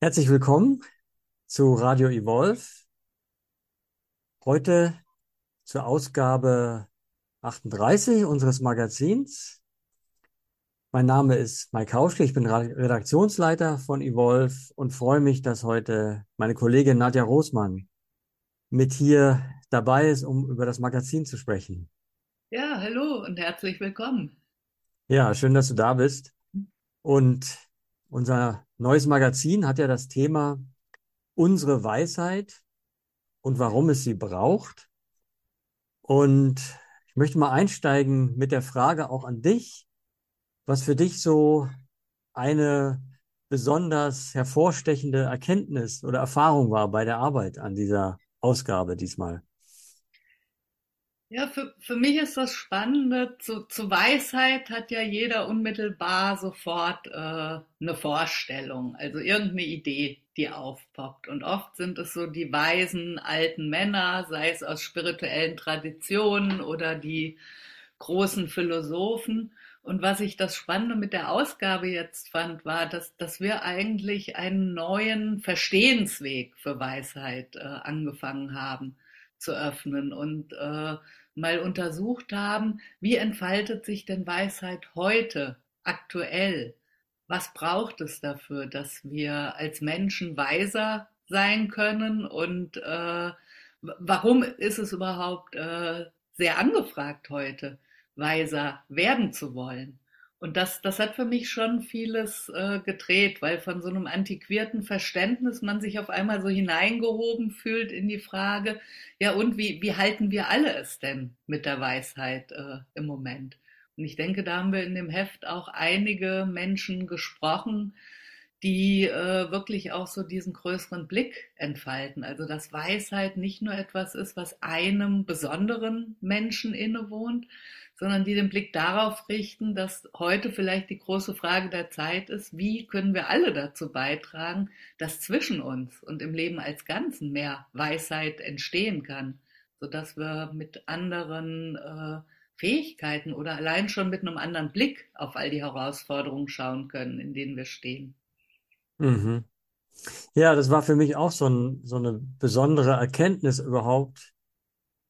Herzlich willkommen zu Radio Evolve. Heute zur Ausgabe 38 unseres Magazins. Mein Name ist Mike Hauschke, ich bin Redaktionsleiter von Evolve und freue mich, dass heute meine Kollegin Nadja Rosmann mit hier dabei ist, um über das Magazin zu sprechen. Ja, hallo und herzlich willkommen. Ja, schön, dass du da bist. Und unser neues Magazin hat ja das Thema unsere Weisheit und warum es sie braucht. Und ich möchte mal einsteigen mit der Frage auch an dich, was für dich so eine besonders hervorstechende Erkenntnis oder Erfahrung war bei der Arbeit an dieser Ausgabe diesmal. Ja, für, für mich ist das Spannende, zu, zu Weisheit hat ja jeder unmittelbar sofort äh, eine Vorstellung, also irgendeine Idee, die aufpoppt. Und oft sind es so die weisen alten Männer, sei es aus spirituellen Traditionen oder die großen Philosophen. Und was ich das Spannende mit der Ausgabe jetzt fand, war, dass, dass wir eigentlich einen neuen Verstehensweg für Weisheit äh, angefangen haben zu öffnen und äh, mal untersucht haben, wie entfaltet sich denn Weisheit heute, aktuell? Was braucht es dafür, dass wir als Menschen weiser sein können und äh, warum ist es überhaupt äh, sehr angefragt heute, weiser werden zu wollen? Und das, das hat für mich schon vieles äh, gedreht, weil von so einem antiquierten Verständnis man sich auf einmal so hineingehoben fühlt in die Frage, ja und wie, wie halten wir alle es denn mit der Weisheit äh, im Moment? Und ich denke, da haben wir in dem Heft auch einige Menschen gesprochen, die äh, wirklich auch so diesen größeren Blick entfalten. Also dass Weisheit nicht nur etwas ist, was einem besonderen Menschen innewohnt, sondern die den Blick darauf richten, dass heute vielleicht die große Frage der Zeit ist, wie können wir alle dazu beitragen, dass zwischen uns und im Leben als Ganzen mehr Weisheit entstehen kann, sodass wir mit anderen äh, Fähigkeiten oder allein schon mit einem anderen Blick auf all die Herausforderungen schauen können, in denen wir stehen. Mhm. Ja, das war für mich auch so, ein, so eine besondere Erkenntnis überhaupt,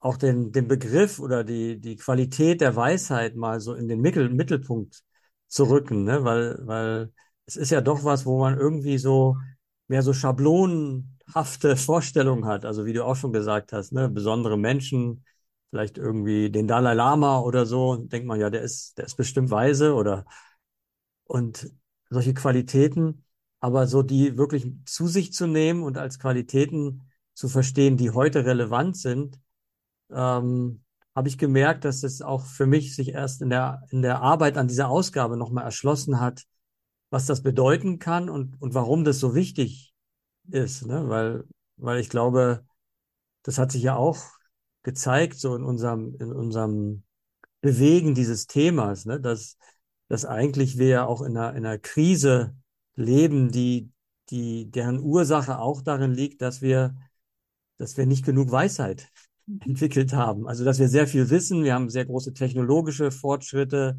auch den, den Begriff oder die, die Qualität der Weisheit mal so in den Mittel, Mittelpunkt zu rücken, ne? Weil, weil es ist ja doch was, wo man irgendwie so mehr so schablonenhafte Vorstellungen hat. Also wie du auch schon gesagt hast, ne? Besondere Menschen, vielleicht irgendwie den Dalai Lama oder so, denkt man ja, der ist, der ist bestimmt weise oder und solche Qualitäten, aber so die wirklich zu sich zu nehmen und als Qualitäten zu verstehen, die heute relevant sind, ähm, habe ich gemerkt, dass es auch für mich sich erst in der, in der Arbeit an dieser Ausgabe nochmal erschlossen hat, was das bedeuten kann und, und warum das so wichtig ist. Ne? Weil, weil ich glaube, das hat sich ja auch gezeigt, so in unserem, in unserem Bewegen dieses Themas, ne? dass, dass eigentlich wir ja auch in einer, in einer Krise leben, die, die, deren Ursache auch darin liegt, dass wir, dass wir nicht genug Weisheit entwickelt haben. Also, dass wir sehr viel wissen, wir haben sehr große technologische Fortschritte,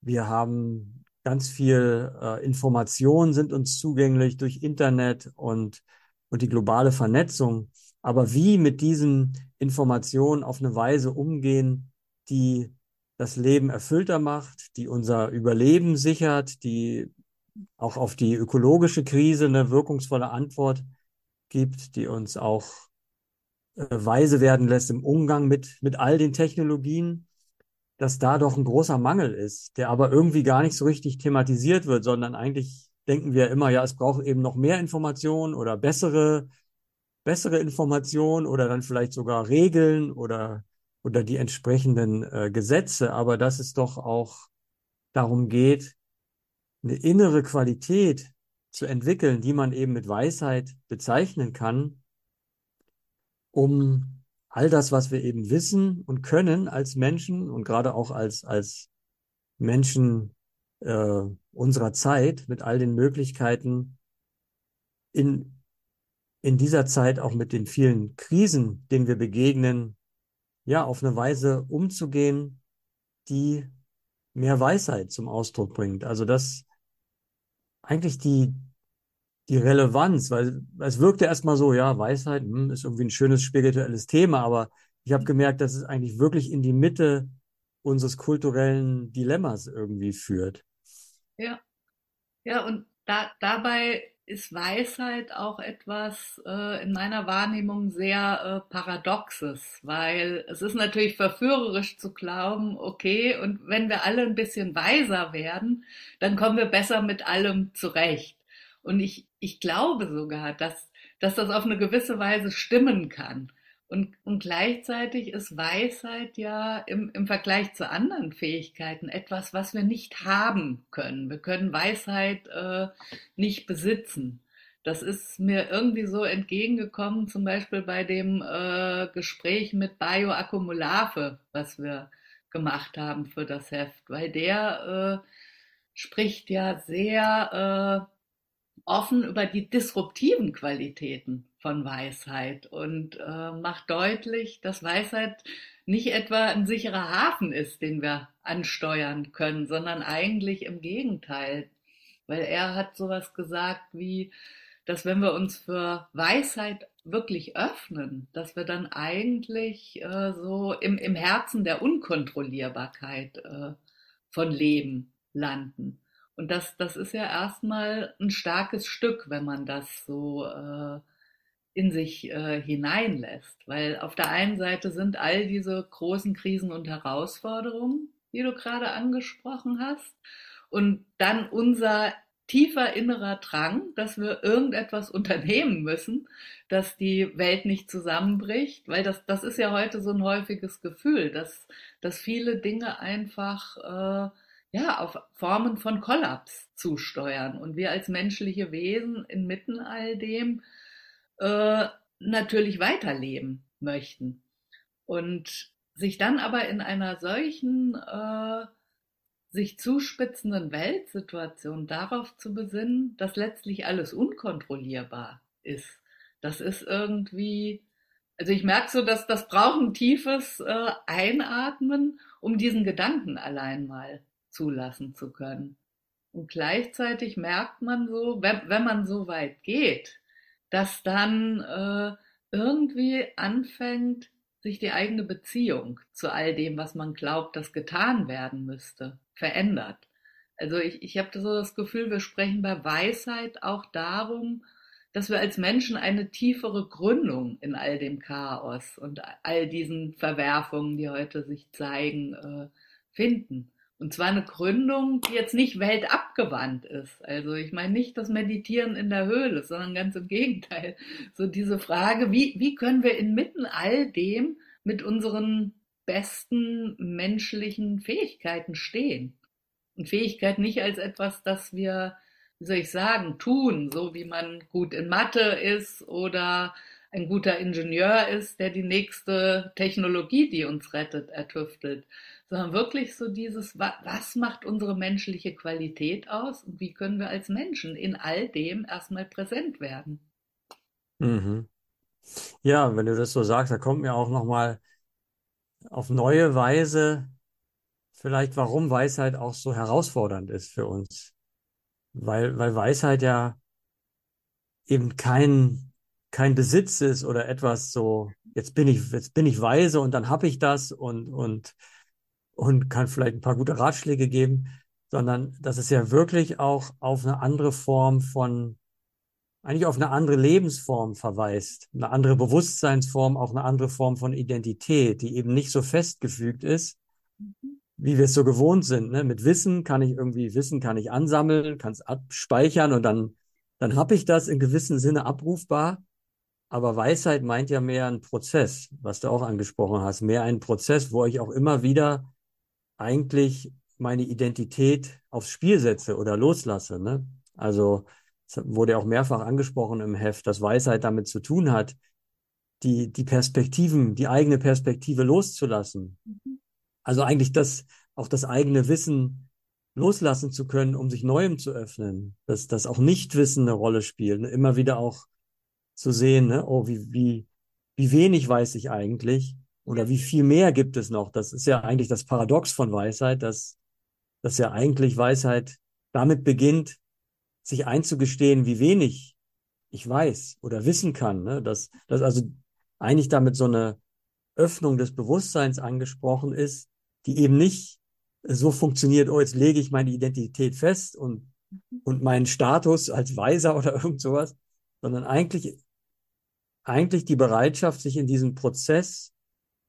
wir haben ganz viel äh, Informationen sind uns zugänglich durch Internet und, und die globale Vernetzung. Aber wie mit diesen Informationen auf eine Weise umgehen, die das Leben erfüllter macht, die unser Überleben sichert, die auch auf die ökologische Krise eine wirkungsvolle Antwort gibt, die uns auch weise werden lässt im Umgang mit, mit all den Technologien, dass da doch ein großer Mangel ist, der aber irgendwie gar nicht so richtig thematisiert wird, sondern eigentlich denken wir immer, ja, es braucht eben noch mehr Informationen oder bessere, bessere Informationen oder dann vielleicht sogar Regeln oder, oder die entsprechenden äh, Gesetze, aber dass es doch auch darum geht, eine innere Qualität zu entwickeln, die man eben mit Weisheit bezeichnen kann, um all das, was wir eben wissen und können als Menschen und gerade auch als, als Menschen äh, unserer Zeit mit all den Möglichkeiten in, in dieser Zeit auch mit den vielen Krisen, denen wir begegnen, ja, auf eine Weise umzugehen, die mehr Weisheit zum Ausdruck bringt. Also dass eigentlich die, die Relevanz, weil es wirkt ja erstmal so, ja, Weisheit hm, ist irgendwie ein schönes spirituelles Thema, aber ich habe gemerkt, dass es eigentlich wirklich in die Mitte unseres kulturellen Dilemmas irgendwie führt. Ja, ja, und da, dabei ist Weisheit auch etwas äh, in meiner Wahrnehmung sehr äh, Paradoxes, weil es ist natürlich verführerisch zu glauben, okay, und wenn wir alle ein bisschen weiser werden, dann kommen wir besser mit allem zurecht. Und ich, ich glaube sogar, dass, dass das auf eine gewisse Weise stimmen kann. Und, und gleichzeitig ist Weisheit ja im, im Vergleich zu anderen Fähigkeiten etwas, was wir nicht haben können. Wir können Weisheit äh, nicht besitzen. Das ist mir irgendwie so entgegengekommen, zum Beispiel bei dem äh, Gespräch mit Bayo Akkumulave, was wir gemacht haben für das Heft, weil der äh, spricht ja sehr äh, offen über die disruptiven Qualitäten von Weisheit und äh, macht deutlich, dass Weisheit nicht etwa ein sicherer Hafen ist, den wir ansteuern können, sondern eigentlich im Gegenteil. Weil er hat sowas gesagt wie, dass wenn wir uns für Weisheit wirklich öffnen, dass wir dann eigentlich äh, so im, im Herzen der Unkontrollierbarkeit äh, von Leben landen. Und das, das ist ja erstmal ein starkes Stück, wenn man das so äh, in sich äh, hineinlässt. Weil auf der einen Seite sind all diese großen Krisen und Herausforderungen, die du gerade angesprochen hast, und dann unser tiefer innerer Drang, dass wir irgendetwas unternehmen müssen, dass die Welt nicht zusammenbricht, weil das, das ist ja heute so ein häufiges Gefühl, dass, dass viele Dinge einfach äh, ja, auf Formen von Kollaps zusteuern und wir als menschliche Wesen inmitten all dem äh, natürlich weiterleben möchten. Und sich dann aber in einer solchen äh, sich zuspitzenden Weltsituation darauf zu besinnen, dass letztlich alles unkontrollierbar ist. Das ist irgendwie, also ich merke so, dass das braucht ein tiefes äh, Einatmen, um diesen Gedanken allein mal zulassen zu können. Und gleichzeitig merkt man so, wenn, wenn man so weit geht, dass dann äh, irgendwie anfängt, sich die eigene Beziehung zu all dem, was man glaubt, das getan werden müsste, verändert. Also ich, ich habe so das Gefühl, wir sprechen bei Weisheit auch darum, dass wir als Menschen eine tiefere Gründung in all dem Chaos und all diesen Verwerfungen, die heute sich zeigen, äh, finden. Und zwar eine Gründung, die jetzt nicht weltabgewandt ist. Also ich meine nicht das Meditieren in der Höhle, sondern ganz im Gegenteil. So diese Frage, wie, wie können wir inmitten all dem mit unseren besten menschlichen Fähigkeiten stehen? Und Fähigkeit nicht als etwas, das wir, wie soll ich sagen, tun, so wie man gut in Mathe ist oder ein guter Ingenieur ist, der die nächste Technologie, die uns rettet, ertüftelt, sondern wirklich so dieses, was macht unsere menschliche Qualität aus und wie können wir als Menschen in all dem erstmal präsent werden. Mhm. Ja, wenn du das so sagst, da kommt mir auch nochmal auf neue Weise vielleicht, warum Weisheit auch so herausfordernd ist für uns. Weil, weil Weisheit ja eben kein, kein Besitz ist oder etwas so, jetzt bin ich, jetzt bin ich weise und dann habe ich das und, und und kann vielleicht ein paar gute Ratschläge geben, sondern dass es ja wirklich auch auf eine andere Form von, eigentlich auf eine andere Lebensform verweist, eine andere Bewusstseinsform, auch eine andere Form von Identität, die eben nicht so festgefügt ist, wie wir es so gewohnt sind. Ne? Mit Wissen kann ich irgendwie Wissen kann ich ansammeln, kann es abspeichern und dann dann habe ich das in gewissem Sinne abrufbar. Aber Weisheit meint ja mehr ein Prozess, was du auch angesprochen hast, mehr ein Prozess, wo ich auch immer wieder eigentlich meine Identität aufs Spiel setze oder loslasse. Ne? Also es wurde auch mehrfach angesprochen im Heft, dass Weisheit damit zu tun hat, die, die Perspektiven, die eigene Perspektive loszulassen. Mhm. Also eigentlich das, auch das eigene Wissen loslassen zu können, um sich Neuem zu öffnen. Dass, dass auch Nichtwissen eine Rolle spielt. Ne? Immer wieder auch zu sehen, ne? oh, wie, wie, wie wenig weiß ich eigentlich oder wie viel mehr gibt es noch? Das ist ja eigentlich das Paradox von Weisheit, dass, dass ja eigentlich Weisheit damit beginnt, sich einzugestehen, wie wenig ich weiß oder wissen kann. Ne? Dass, dass also eigentlich damit so eine Öffnung des Bewusstseins angesprochen ist, die eben nicht so funktioniert, oh, jetzt lege ich meine Identität fest und, und meinen Status als Weiser oder irgend sowas, sondern eigentlich, eigentlich die Bereitschaft, sich in diesen Prozess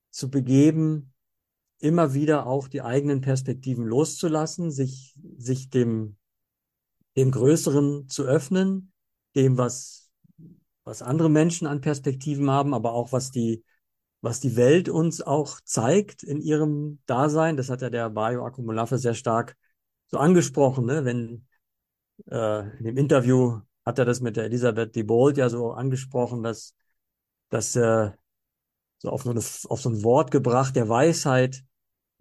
zu begeben, immer wieder auch die eigenen Perspektiven loszulassen, sich, sich dem, dem Größeren zu öffnen, dem, was, was andere Menschen an Perspektiven haben, aber auch was die, was die Welt uns auch zeigt in ihrem Dasein. Das hat ja der Bayo Akumulafe sehr stark so angesprochen, ne? wenn äh, in dem Interview hat er das mit der Elisabeth Debold ja so angesprochen, dass, dass äh, so auf so, eine, auf so ein Wort gebracht der Weisheit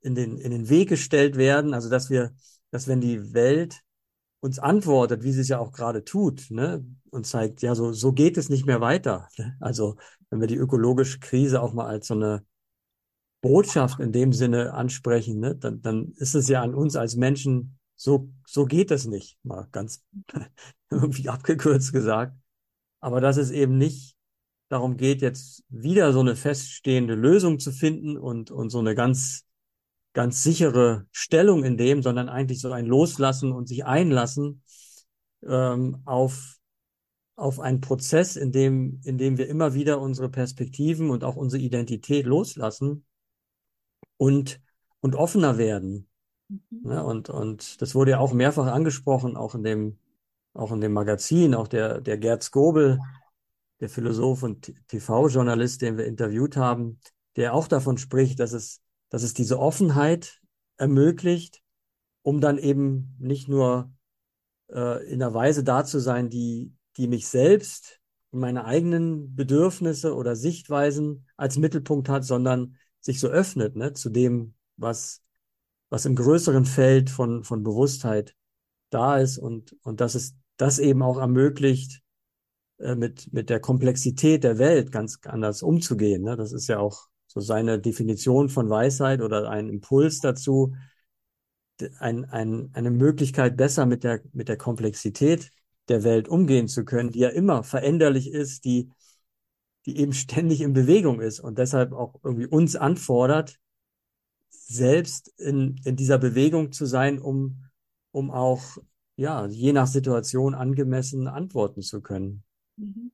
in den, in den Weg gestellt werden. Also dass wir, dass wenn die Welt uns antwortet, wie sie es ja auch gerade tut, ne, und zeigt, ja, so, so geht es nicht mehr weiter. Also, wenn wir die ökologische Krise auch mal als so eine Botschaft in dem Sinne ansprechen, ne, dann, dann ist es ja an uns als Menschen, so, so geht es nicht, mal ganz irgendwie abgekürzt gesagt. Aber dass es eben nicht darum geht, jetzt wieder so eine feststehende Lösung zu finden und, und so eine ganz ganz sichere Stellung in dem, sondern eigentlich so ein Loslassen und sich einlassen ähm, auf, auf einen Prozess, in dem, in dem wir immer wieder unsere Perspektiven und auch unsere Identität loslassen und, und offener werden. Mhm. Ja, und, und das wurde ja auch mehrfach angesprochen, auch in dem, auch in dem Magazin, auch der, der Gerd Skobel, der Philosoph und TV-Journalist, den wir interviewt haben, der auch davon spricht, dass es dass es diese Offenheit ermöglicht, um dann eben nicht nur äh, in einer Weise da zu sein, die, die mich selbst und meine eigenen Bedürfnisse oder Sichtweisen als Mittelpunkt hat, sondern sich so öffnet ne, zu dem, was, was im größeren Feld von, von Bewusstheit da ist und, und dass es das eben auch ermöglicht, mit, mit der Komplexität der Welt ganz anders umzugehen. Ne? Das ist ja auch so seine Definition von Weisheit oder ein Impuls dazu, ein, ein, eine Möglichkeit besser mit der, mit der Komplexität der Welt umgehen zu können, die ja immer veränderlich ist, die, die eben ständig in Bewegung ist und deshalb auch irgendwie uns anfordert, selbst in, in dieser Bewegung zu sein, um, um auch, ja, je nach Situation angemessen antworten zu können. Mhm.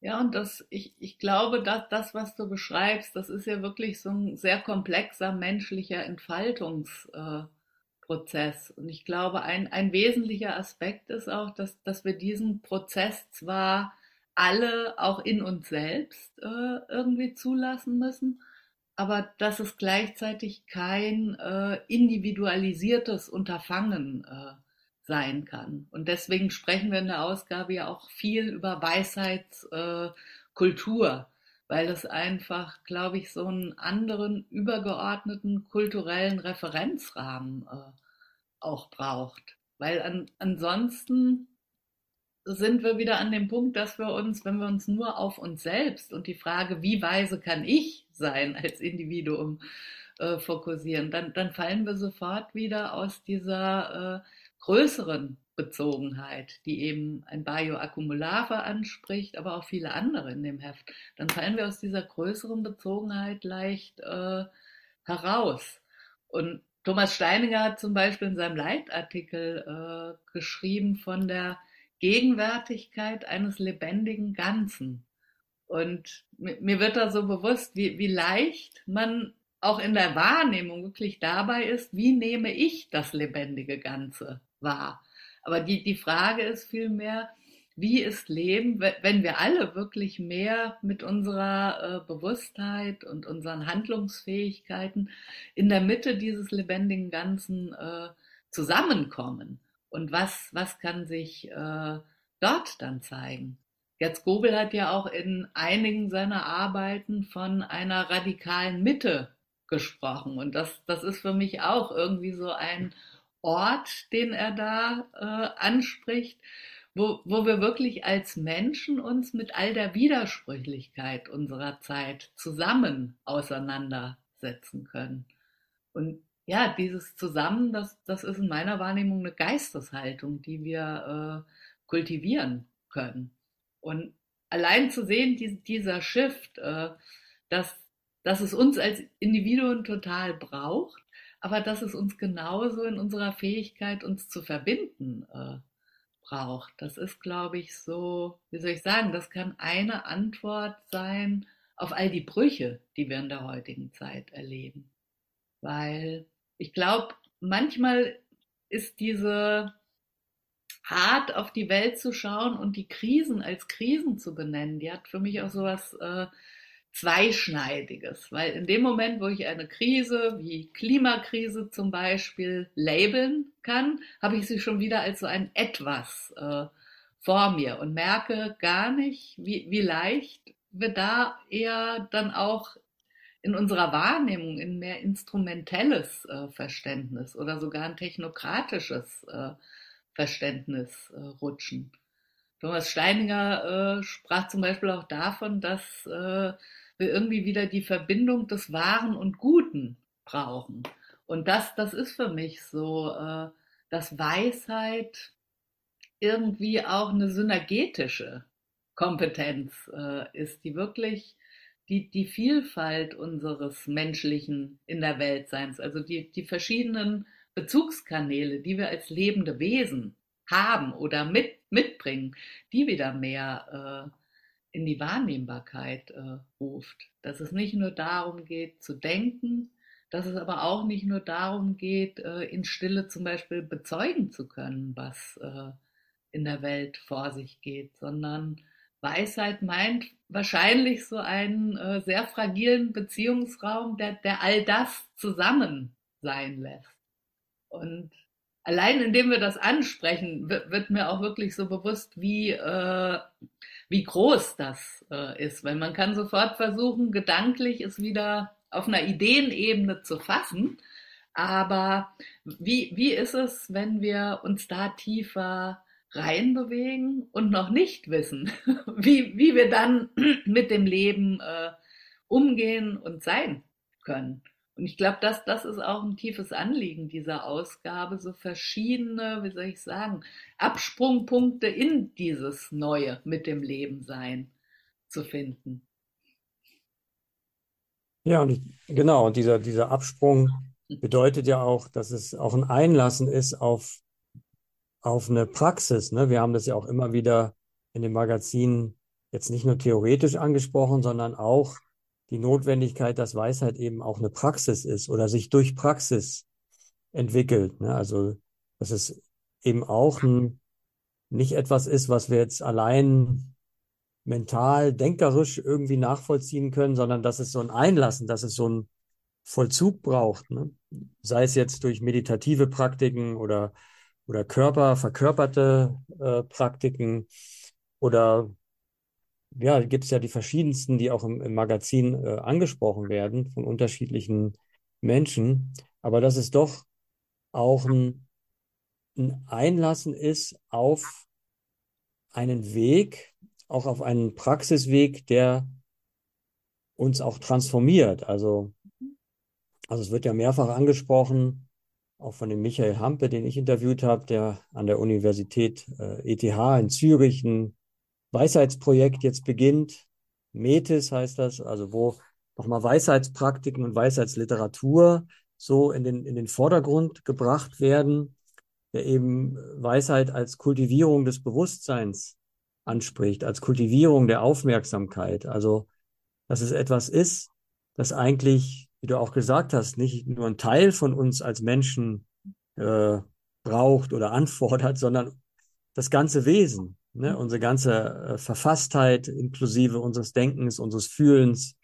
Ja, und das, ich, ich glaube, dass das, was du beschreibst, das ist ja wirklich so ein sehr komplexer menschlicher Entfaltungsprozess. und ich glaube, ein, ein wesentlicher Aspekt ist auch, dass, dass wir diesen Prozess zwar alle auch in uns selbst äh, irgendwie zulassen müssen, aber dass es gleichzeitig kein äh, individualisiertes Unterfangen äh, sein kann. Und deswegen sprechen wir in der Ausgabe ja auch viel über Weisheitskultur, äh, weil es einfach, glaube ich, so einen anderen übergeordneten kulturellen Referenzrahmen äh, auch braucht. Weil an, ansonsten sind wir wieder an dem Punkt, dass wir uns, wenn wir uns nur auf uns selbst und die Frage, wie weise kann ich sein als Individuum äh, fokussieren, dann, dann fallen wir sofort wieder aus dieser äh, größeren Bezogenheit, die eben ein Bioakkumulator anspricht, aber auch viele andere in dem Heft, dann fallen wir aus dieser größeren Bezogenheit leicht äh, heraus. Und Thomas Steininger hat zum Beispiel in seinem Leitartikel äh, geschrieben von der Gegenwärtigkeit eines lebendigen Ganzen. Und mir wird da so bewusst, wie, wie leicht man auch in der Wahrnehmung wirklich dabei ist, wie nehme ich das lebendige Ganze wahr. Aber die, die Frage ist vielmehr, wie ist Leben, wenn wir alle wirklich mehr mit unserer äh, Bewusstheit und unseren Handlungsfähigkeiten in der Mitte dieses lebendigen Ganzen äh, zusammenkommen? Und was, was kann sich äh, dort dann zeigen? Gerd Gobel hat ja auch in einigen seiner Arbeiten von einer radikalen Mitte gesprochen. Und das, das ist für mich auch irgendwie so ein Ort, den er da äh, anspricht, wo, wo wir wirklich als Menschen uns mit all der Widersprüchlichkeit unserer Zeit zusammen auseinandersetzen können. Und ja, dieses Zusammen, das, das ist in meiner Wahrnehmung eine Geisteshaltung, die wir äh, kultivieren können. Und allein zu sehen, die, dieser Shift, äh, dass, dass es uns als Individuen total braucht, aber dass es uns genauso in unserer Fähigkeit, uns zu verbinden, äh, braucht. Das ist, glaube ich, so, wie soll ich sagen, das kann eine Antwort sein auf all die Brüche, die wir in der heutigen Zeit erleben. Weil ich glaube, manchmal ist diese Art, auf die Welt zu schauen und die Krisen als Krisen zu benennen, die hat für mich auch so was äh, Zweischneidiges, weil in dem Moment, wo ich eine Krise wie Klimakrise zum Beispiel labeln kann, habe ich sie schon wieder als so ein Etwas äh, vor mir und merke gar nicht, wie, wie leicht wir da eher dann auch in unserer Wahrnehmung in mehr instrumentelles äh, Verständnis oder sogar ein technokratisches äh, Verständnis äh, rutschen. Thomas Steininger äh, sprach zum Beispiel auch davon, dass äh, wir irgendwie wieder die Verbindung des Wahren und Guten brauchen. Und das, das ist für mich so, äh, dass Weisheit irgendwie auch eine synergetische Kompetenz äh, ist, die wirklich die, die Vielfalt unseres menschlichen in der Weltseins, also die, die verschiedenen Bezugskanäle, die wir als lebende Wesen haben oder mit, mitbringen, die wieder mehr äh, in die Wahrnehmbarkeit äh, ruft. Dass es nicht nur darum geht zu denken, dass es aber auch nicht nur darum geht, äh, in Stille zum Beispiel bezeugen zu können, was äh, in der Welt vor sich geht, sondern Weisheit meint wahrscheinlich so einen äh, sehr fragilen Beziehungsraum, der, der all das zusammen sein lässt. Und allein indem wir das ansprechen, wird, mir auch wirklich so bewusst, wie, äh, wie groß das äh, ist. Weil man kann sofort versuchen, gedanklich es wieder auf einer Ideenebene zu fassen. Aber wie, wie ist es, wenn wir uns da tiefer reinbewegen und noch nicht wissen, wie, wie wir dann mit dem Leben äh, umgehen und sein können? Und ich glaube, das, das ist auch ein tiefes Anliegen dieser Ausgabe, so verschiedene, wie soll ich sagen, Absprungpunkte in dieses Neue mit dem Leben sein zu finden. Ja, und ich, genau, und dieser, dieser Absprung bedeutet ja auch, dass es auch ein Einlassen ist auf, auf eine Praxis. Ne? Wir haben das ja auch immer wieder in dem Magazin jetzt nicht nur theoretisch angesprochen, sondern auch die Notwendigkeit, dass Weisheit eben auch eine Praxis ist oder sich durch Praxis entwickelt. Ne? Also, dass es eben auch ein, nicht etwas ist, was wir jetzt allein mental, denkerisch irgendwie nachvollziehen können, sondern dass es so ein Einlassen, dass es so ein Vollzug braucht. Ne? Sei es jetzt durch meditative Praktiken oder, oder Körper, verkörperte äh, Praktiken oder ja, gibt es ja die verschiedensten, die auch im, im Magazin äh, angesprochen werden von unterschiedlichen Menschen. Aber dass es doch auch ein, ein Einlassen ist auf einen Weg, auch auf einen Praxisweg, der uns auch transformiert. Also, also es wird ja mehrfach angesprochen, auch von dem Michael Hampe, den ich interviewt habe, der an der Universität äh, ETH in Zürich ein Weisheitsprojekt jetzt beginnt. Metis heißt das, also wo nochmal Weisheitspraktiken und Weisheitsliteratur so in den, in den Vordergrund gebracht werden, der eben Weisheit als Kultivierung des Bewusstseins anspricht, als Kultivierung der Aufmerksamkeit. Also, dass es etwas ist, das eigentlich, wie du auch gesagt hast, nicht nur ein Teil von uns als Menschen äh, braucht oder anfordert, sondern das ganze Wesen. Ne? Unsere ganze äh, Verfasstheit inklusive unseres Denkens, unseres Fühlens,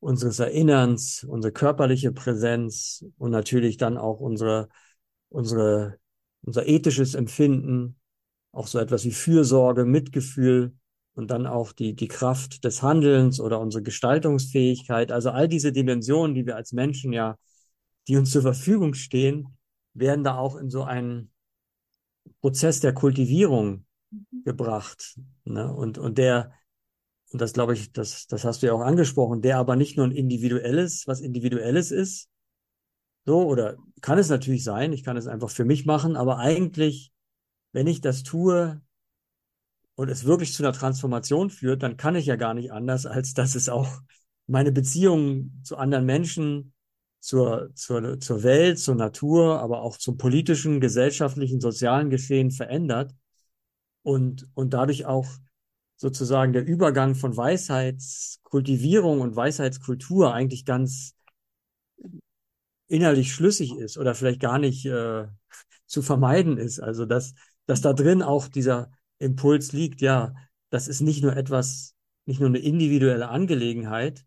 unseres Erinnerns, unsere körperliche Präsenz und natürlich dann auch unsere, unsere, unser ethisches Empfinden, auch so etwas wie Fürsorge, Mitgefühl und dann auch die, die Kraft des Handelns oder unsere Gestaltungsfähigkeit. Also all diese Dimensionen, die wir als Menschen ja, die uns zur Verfügung stehen, werden da auch in so einen Prozess der Kultivierung gebracht. Ne? Und, und der, und das glaube ich, das, das hast du ja auch angesprochen, der aber nicht nur ein individuelles, was individuelles ist. So, oder kann es natürlich sein, ich kann es einfach für mich machen, aber eigentlich, wenn ich das tue, und es wirklich zu einer Transformation führt, dann kann ich ja gar nicht anders, als dass es auch meine Beziehungen zu anderen Menschen, zur, zur, zur Welt, zur Natur, aber auch zum politischen, gesellschaftlichen, sozialen Geschehen verändert und, und dadurch auch sozusagen der Übergang von Weisheitskultivierung und Weisheitskultur eigentlich ganz innerlich schlüssig ist oder vielleicht gar nicht äh, zu vermeiden ist. Also dass, dass da drin auch dieser Impuls liegt, ja, das ist nicht nur etwas, nicht nur eine individuelle Angelegenheit,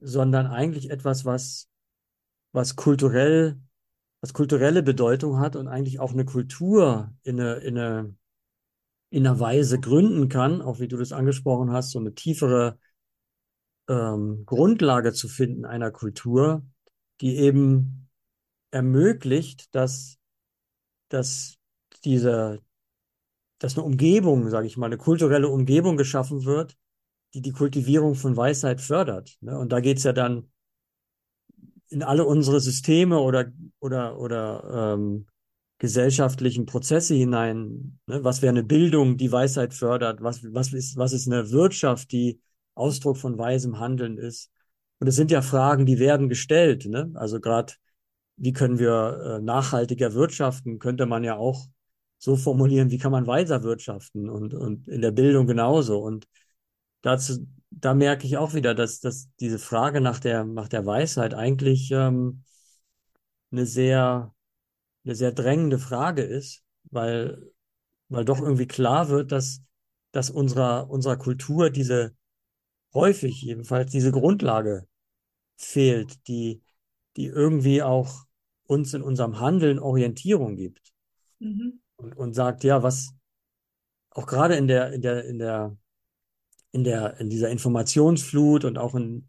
sondern eigentlich etwas, was, was kulturell, was kulturelle Bedeutung hat und eigentlich auch eine Kultur in eine, in eine, in einer Weise gründen kann, auch wie du das angesprochen hast, so eine tiefere ähm, Grundlage zu finden einer Kultur, die eben ermöglicht, dass, dass diese, dass eine Umgebung, sage ich mal, eine kulturelle Umgebung geschaffen wird, die die Kultivierung von Weisheit fördert. Ne? Und da geht's ja dann in alle unsere Systeme oder oder oder ähm, gesellschaftlichen Prozesse hinein. Ne? Was wäre eine Bildung, die Weisheit fördert? Was was ist was ist eine Wirtschaft, die Ausdruck von weisem Handeln ist? Und es sind ja Fragen, die werden gestellt. Ne? Also gerade, wie können wir äh, nachhaltiger wirtschaften, könnte man ja auch so formulieren, wie kann man weiser wirtschaften und, und in der Bildung genauso. Und dazu, da merke ich auch wieder, dass, dass diese Frage nach der, nach der Weisheit eigentlich ähm, eine sehr, eine sehr drängende Frage ist, weil, weil doch irgendwie klar wird, dass, dass unserer, unserer Kultur diese häufig jedenfalls diese Grundlage fehlt, die, die irgendwie auch uns in unserem Handeln Orientierung gibt. Mhm. Und, und sagt, ja, was auch gerade in der, in der, in der, in der, in dieser Informationsflut und auch in,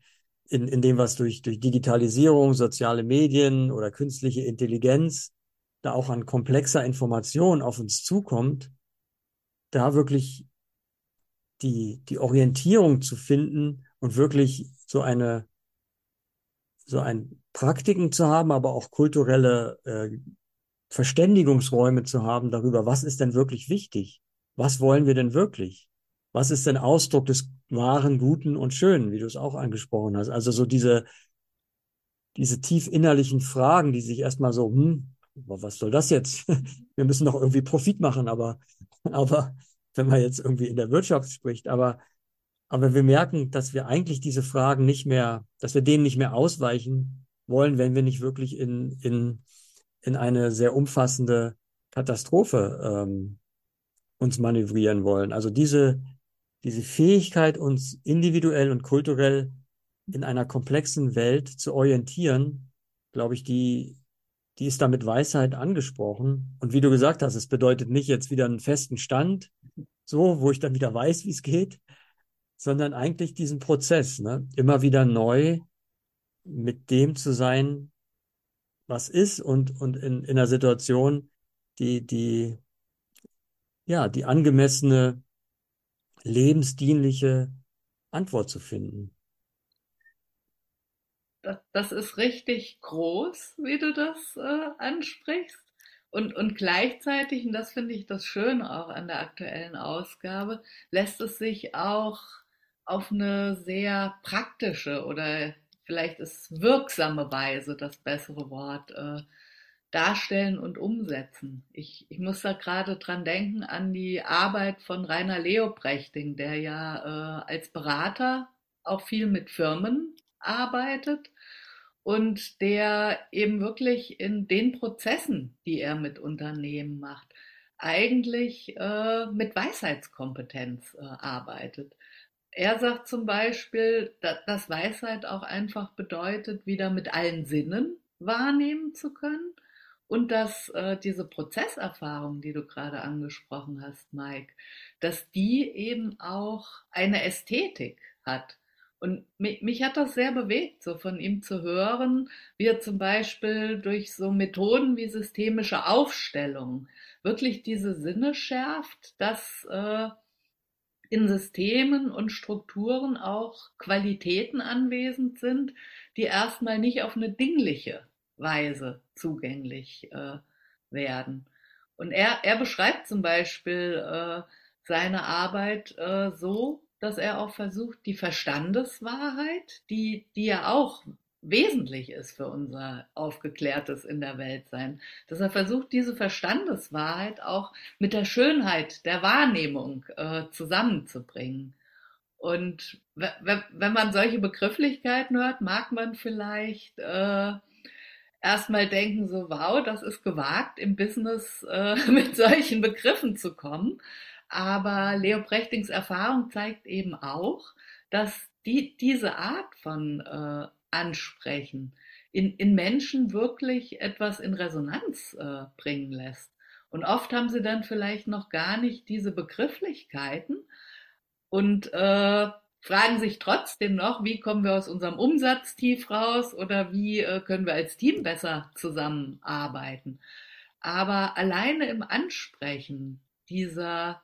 in, in dem, was durch, durch Digitalisierung, soziale Medien oder künstliche Intelligenz da auch an komplexer Information auf uns zukommt, da wirklich die, die Orientierung zu finden und wirklich so eine, so ein Praktiken zu haben, aber auch kulturelle äh, Verständigungsräume zu haben darüber, was ist denn wirklich wichtig? Was wollen wir denn wirklich? Was ist denn Ausdruck des wahren, guten und schönen, wie du es auch angesprochen hast? Also so diese, diese tief innerlichen Fragen, die sich erstmal so, hm, was soll das jetzt? Wir müssen doch irgendwie Profit machen, aber, aber wenn man jetzt irgendwie in der Wirtschaft spricht, aber, aber wir merken, dass wir eigentlich diese Fragen nicht mehr, dass wir denen nicht mehr ausweichen wollen, wenn wir nicht wirklich in, in, in eine sehr umfassende Katastrophe ähm, uns manövrieren wollen. Also diese, diese Fähigkeit, uns individuell und kulturell in einer komplexen Welt zu orientieren, glaube ich, die, die ist da mit Weisheit angesprochen. Und wie du gesagt hast, es bedeutet nicht jetzt wieder einen festen Stand, so, wo ich dann wieder weiß, wie es geht, sondern eigentlich diesen Prozess, ne? immer wieder neu mit dem zu sein, was ist und, und in, in einer Situation, die, die, ja, die angemessene, lebensdienliche Antwort zu finden. Das, ist richtig groß, wie du das äh, ansprichst. Und, und gleichzeitig, und das finde ich das Schöne auch an der aktuellen Ausgabe, lässt es sich auch auf eine sehr praktische oder vielleicht ist wirksame Weise das bessere Wort äh, darstellen und umsetzen. Ich, ich muss da gerade dran denken an die Arbeit von Rainer Leoprechting, der ja äh, als Berater auch viel mit Firmen arbeitet und der eben wirklich in den Prozessen, die er mit Unternehmen macht, eigentlich äh, mit Weisheitskompetenz äh, arbeitet. Er sagt zum Beispiel, dass Weisheit auch einfach bedeutet, wieder mit allen Sinnen wahrnehmen zu können und dass äh, diese Prozesserfahrung, die du gerade angesprochen hast, Mike, dass die eben auch eine Ästhetik hat. Und mich, mich, hat das sehr bewegt, so von ihm zu hören, wie er zum Beispiel durch so Methoden wie systemische Aufstellung wirklich diese Sinne schärft, dass äh, in Systemen und Strukturen auch Qualitäten anwesend sind, die erstmal nicht auf eine dingliche Weise zugänglich äh, werden. Und er, er beschreibt zum Beispiel äh, seine Arbeit äh, so, dass er auch versucht, die Verstandeswahrheit, die, die ja auch wesentlich ist für unser aufgeklärtes in der Welt sein, dass er versucht, diese Verstandeswahrheit auch mit der Schönheit der Wahrnehmung äh, zusammenzubringen. Und wenn man solche Begrifflichkeiten hört, mag man vielleicht äh, erstmal denken, so wow, das ist gewagt, im Business äh, mit solchen Begriffen zu kommen. Aber Leo Brechtings Erfahrung zeigt eben auch, dass die, diese Art von äh, Ansprechen in, in Menschen wirklich etwas in Resonanz äh, bringen lässt. Und oft haben sie dann vielleicht noch gar nicht diese Begrifflichkeiten und äh, fragen sich trotzdem noch, wie kommen wir aus unserem Umsatztief raus oder wie äh, können wir als Team besser zusammenarbeiten. Aber alleine im Ansprechen dieser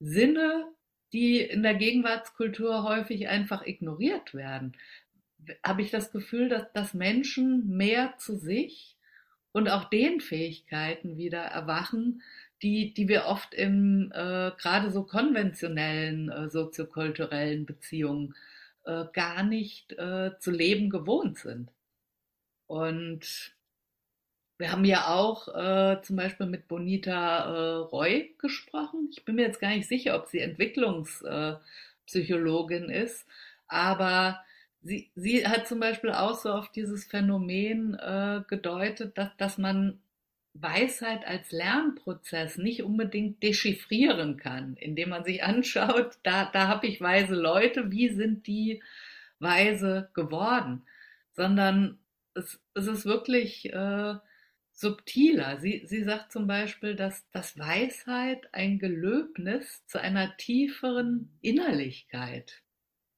Sinne, die in der Gegenwartskultur häufig einfach ignoriert werden, habe ich das Gefühl, dass, dass Menschen mehr zu sich und auch den Fähigkeiten wieder erwachen, die, die wir oft im äh, gerade so konventionellen äh, soziokulturellen Beziehungen äh, gar nicht äh, zu leben gewohnt sind. Und wir haben ja auch äh, zum Beispiel mit Bonita äh, Roy gesprochen. Ich bin mir jetzt gar nicht sicher, ob sie Entwicklungspsychologin ist, aber sie, sie hat zum Beispiel auch so auf dieses Phänomen äh, gedeutet, dass, dass man Weisheit als Lernprozess nicht unbedingt dechiffrieren kann, indem man sich anschaut, da, da habe ich weise Leute, wie sind die weise geworden, sondern es, es ist wirklich äh, subtiler. Sie, sie sagt zum Beispiel, dass, dass Weisheit ein Gelöbnis zu einer tieferen Innerlichkeit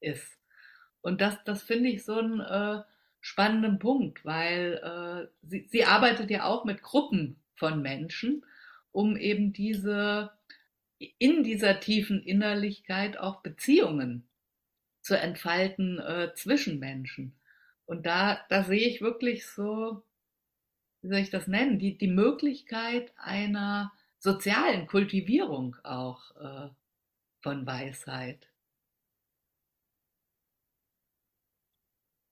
ist. Und das, das finde ich so ein äh, spannenden Punkt, weil äh, sie, sie arbeitet ja auch mit Gruppen von Menschen, um eben diese in dieser tiefen Innerlichkeit auch Beziehungen zu entfalten äh, zwischen Menschen. Und da, da sehe ich wirklich so, wie soll ich das nennen, die, die Möglichkeit einer sozialen Kultivierung auch äh, von Weisheit.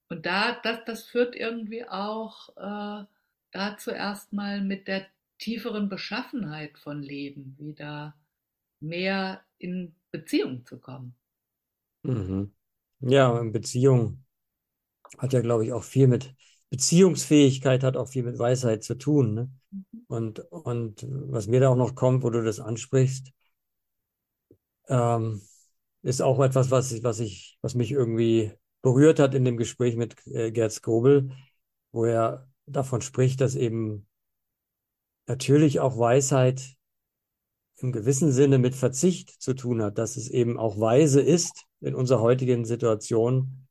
Und da, das, das führt irgendwie auch äh, dazu erstmal mit der tieferen Beschaffenheit von Leben wieder mehr in Beziehung zu kommen. Mhm. Ja, Beziehung hat ja, glaube ich, auch viel mit Beziehungsfähigkeit, hat auch viel mit Weisheit zu tun. Ne? Mhm. Und, und was mir da auch noch kommt, wo du das ansprichst, ähm, ist auch etwas, was ich, was ich, was mich irgendwie berührt hat in dem Gespräch mit äh, Gerd Skobel, wo er davon spricht, dass eben natürlich auch Weisheit im gewissen Sinne mit Verzicht zu tun hat, dass es eben auch weise ist, in unserer heutigen Situation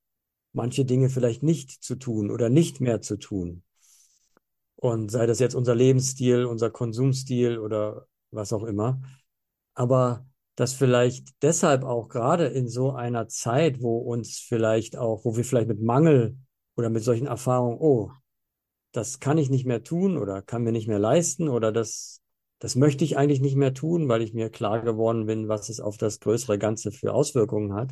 manche Dinge vielleicht nicht zu tun oder nicht mehr zu tun. Und sei das jetzt unser Lebensstil, unser Konsumstil oder was auch immer. Aber dass vielleicht deshalb auch gerade in so einer Zeit, wo uns vielleicht auch, wo wir vielleicht mit Mangel oder mit solchen Erfahrungen, oh, das kann ich nicht mehr tun oder kann mir nicht mehr leisten oder das, das möchte ich eigentlich nicht mehr tun, weil ich mir klar geworden bin, was es auf das größere Ganze für Auswirkungen hat.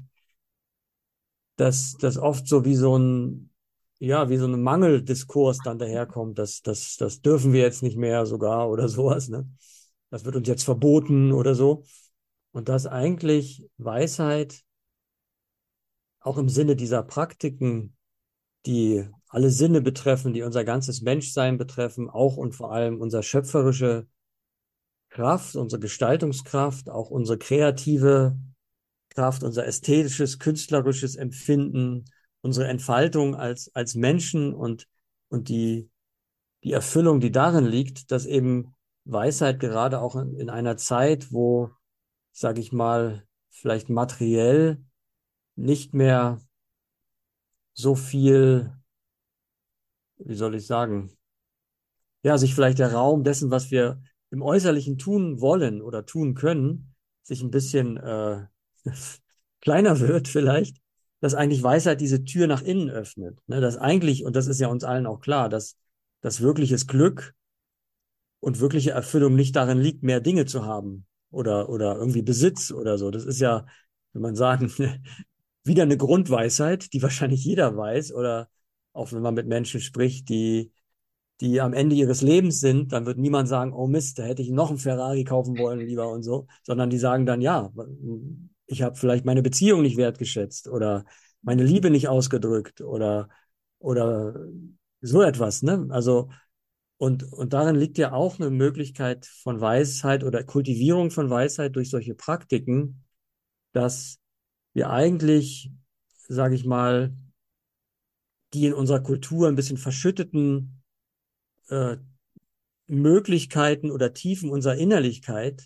Dass das oft so wie so ein, ja, wie so ein Mangeldiskurs dann daherkommt, das, das, das dürfen wir jetzt nicht mehr sogar oder sowas, ne? Das wird uns jetzt verboten oder so. Und dass eigentlich Weisheit auch im Sinne dieser Praktiken, die alle Sinne betreffen, die unser ganzes Menschsein betreffen, auch und vor allem unsere schöpferische Kraft, unsere Gestaltungskraft, auch unsere kreative Kraft, unser ästhetisches, künstlerisches Empfinden, unsere Entfaltung als, als Menschen und, und die, die Erfüllung, die darin liegt, dass eben Weisheit gerade auch in, in einer Zeit, wo sage ich mal, vielleicht materiell nicht mehr so viel, wie soll ich sagen, ja, sich vielleicht der Raum dessen, was wir im Äußerlichen tun wollen oder tun können, sich ein bisschen äh, kleiner wird vielleicht, dass eigentlich Weisheit diese Tür nach innen öffnet. Ne? Dass eigentlich, und das ist ja uns allen auch klar, dass das wirkliches Glück und wirkliche Erfüllung nicht darin liegt, mehr Dinge zu haben, oder, oder irgendwie Besitz oder so. Das ist ja, wenn man sagen, wieder eine Grundweisheit, die wahrscheinlich jeder weiß, oder auch wenn man mit Menschen spricht, die, die am Ende ihres Lebens sind, dann wird niemand sagen, oh Mist, da hätte ich noch einen Ferrari kaufen wollen lieber und so, sondern die sagen dann, ja, ich habe vielleicht meine Beziehung nicht wertgeschätzt oder meine Liebe nicht ausgedrückt oder, oder so etwas, ne? Also, und, und darin liegt ja auch eine Möglichkeit von Weisheit oder Kultivierung von Weisheit durch solche Praktiken, dass wir eigentlich, sage ich mal, die in unserer Kultur ein bisschen verschütteten äh, Möglichkeiten oder Tiefen unserer Innerlichkeit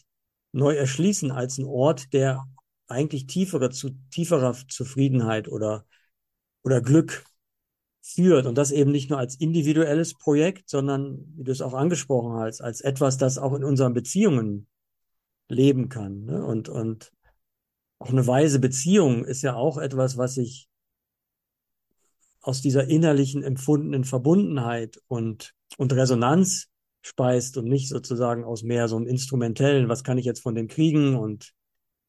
neu erschließen als ein Ort, der eigentlich tiefere zu tieferer Zufriedenheit oder oder Glück führt und das eben nicht nur als individuelles Projekt, sondern wie du es auch angesprochen hast, als etwas, das auch in unseren Beziehungen leben kann. Ne? Und und auch eine weise Beziehung ist ja auch etwas, was sich aus dieser innerlichen empfundenen Verbundenheit und, und Resonanz speist und nicht sozusagen aus mehr so einem instrumentellen, was kann ich jetzt von dem kriegen und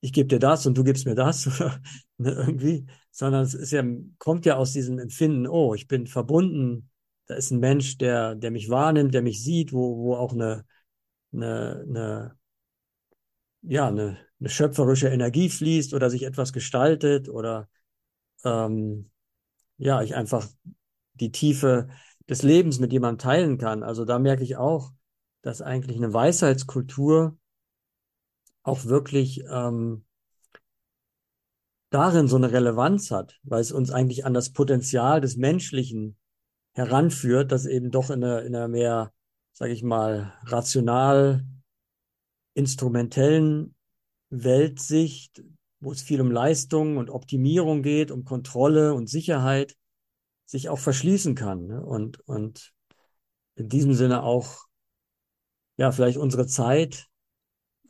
ich gebe dir das und du gibst mir das ne, irgendwie, sondern es ist ja, kommt ja aus diesem Empfinden, oh, ich bin verbunden, da ist ein Mensch, der, der mich wahrnimmt, der mich sieht, wo, wo auch eine, eine, eine ja, eine, eine schöpferische Energie fließt oder sich etwas gestaltet oder ähm, ja, ich einfach die Tiefe des Lebens mit jemandem teilen kann. Also da merke ich auch, dass eigentlich eine Weisheitskultur auch wirklich ähm, darin so eine Relevanz hat, weil es uns eigentlich an das Potenzial des Menschlichen heranführt, das eben doch in einer, in einer mehr, sage ich mal, rational instrumentellen Weltsicht, wo es viel um Leistung und Optimierung geht, um Kontrolle und Sicherheit, sich auch verschließen kann. Ne? Und, und in diesem Sinne auch, ja, vielleicht unsere Zeit,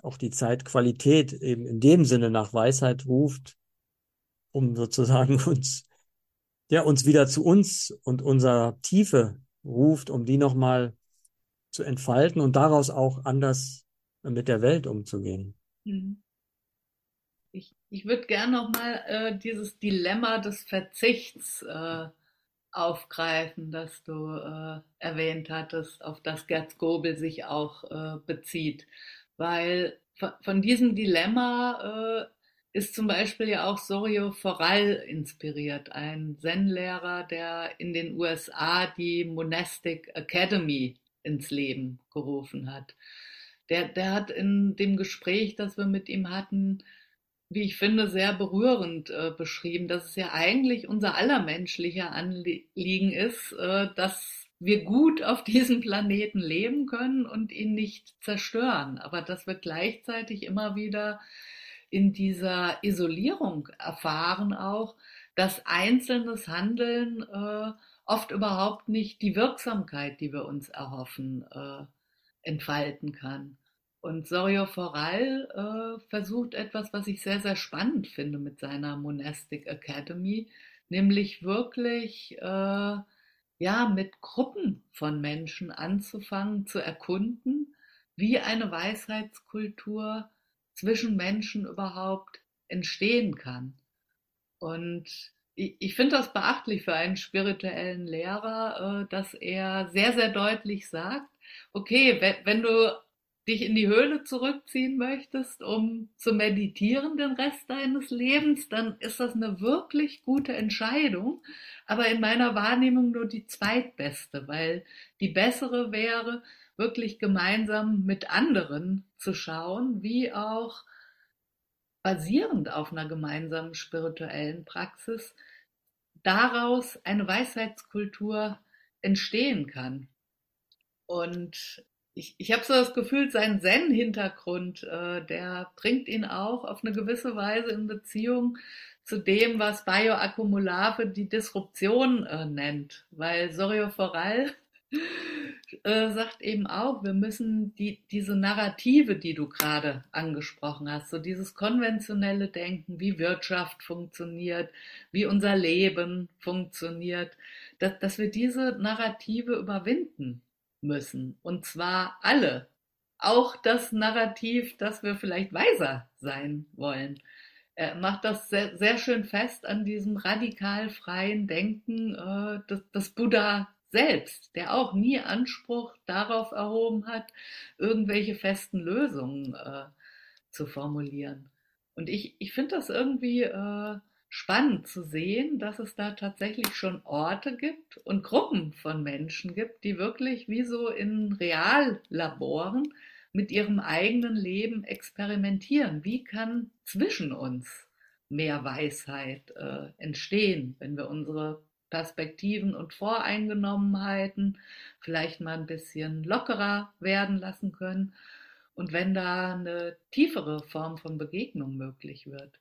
auch die Zeitqualität eben in dem Sinne nach Weisheit ruft, um sozusagen uns, ja, uns wieder zu uns und unserer Tiefe ruft, um die nochmal zu entfalten und daraus auch anders mit der Welt umzugehen. Mhm. Ich, ich würde gerne nochmal äh, dieses Dilemma des Verzichts äh, aufgreifen, das du äh, erwähnt hattest, auf das Gerd Gobel sich auch äh, bezieht. Weil von, diesem Dilemma äh, ist zum Beispiel ja auch Sorio Forel inspiriert, ein Zen-Lehrer, der in den USA die Monastic Academy ins Leben gerufen hat. Der, der hat in dem Gespräch, das wir mit ihm hatten, wie ich finde, sehr berührend äh, beschrieben, dass es ja eigentlich unser aller menschlicher Anliegen ist, äh, dass wir gut auf diesem Planeten leben können und ihn nicht zerstören, aber dass wir gleichzeitig immer wieder in dieser Isolierung erfahren auch, dass einzelnes Handeln äh, oft überhaupt nicht die Wirksamkeit, die wir uns erhoffen, äh, entfalten kann. Und Sorio Foral äh, versucht etwas, was ich sehr, sehr spannend finde mit seiner Monastic Academy, nämlich wirklich äh, ja mit Gruppen von Menschen anzufangen, zu erkunden, wie eine Weisheitskultur zwischen Menschen überhaupt entstehen kann. Und ich, ich finde das beachtlich für einen spirituellen Lehrer, äh, dass er sehr, sehr deutlich sagt, okay, wenn, wenn du dich in die Höhle zurückziehen möchtest, um zu meditieren den Rest deines Lebens, dann ist das eine wirklich gute Entscheidung, aber in meiner Wahrnehmung nur die zweitbeste, weil die bessere wäre, wirklich gemeinsam mit anderen zu schauen, wie auch basierend auf einer gemeinsamen spirituellen Praxis daraus eine Weisheitskultur entstehen kann. Und ich, ich habe so das Gefühl, sein Zen-Hintergrund, äh, der bringt ihn auch auf eine gewisse Weise in Beziehung zu dem, was Bioakkumulave die Disruption äh, nennt. Weil Sorio Foral äh, sagt eben auch, wir müssen die, diese Narrative, die du gerade angesprochen hast, so dieses konventionelle Denken, wie Wirtschaft funktioniert, wie unser Leben funktioniert, dass, dass wir diese Narrative überwinden müssen. Und zwar alle. auch das Narrativ, dass wir vielleicht weiser sein wollen. Er macht das sehr, sehr schön fest an diesem radikal freien Denken äh, des, des Buddha selbst, der auch nie Anspruch darauf erhoben hat, irgendwelche festen Lösungen äh, zu formulieren. Und ich, ich finde das irgendwie äh, spannend zu sehen, dass es da tatsächlich schon Orte gibt und Gruppen von Menschen gibt, die wirklich wie so in Reallaboren mit ihrem eigenen Leben experimentieren. Wie kann zwischen uns mehr Weisheit äh, entstehen, wenn wir unsere Perspektiven und Voreingenommenheiten vielleicht mal ein bisschen lockerer werden lassen können und wenn da eine tiefere Form von Begegnung möglich wird.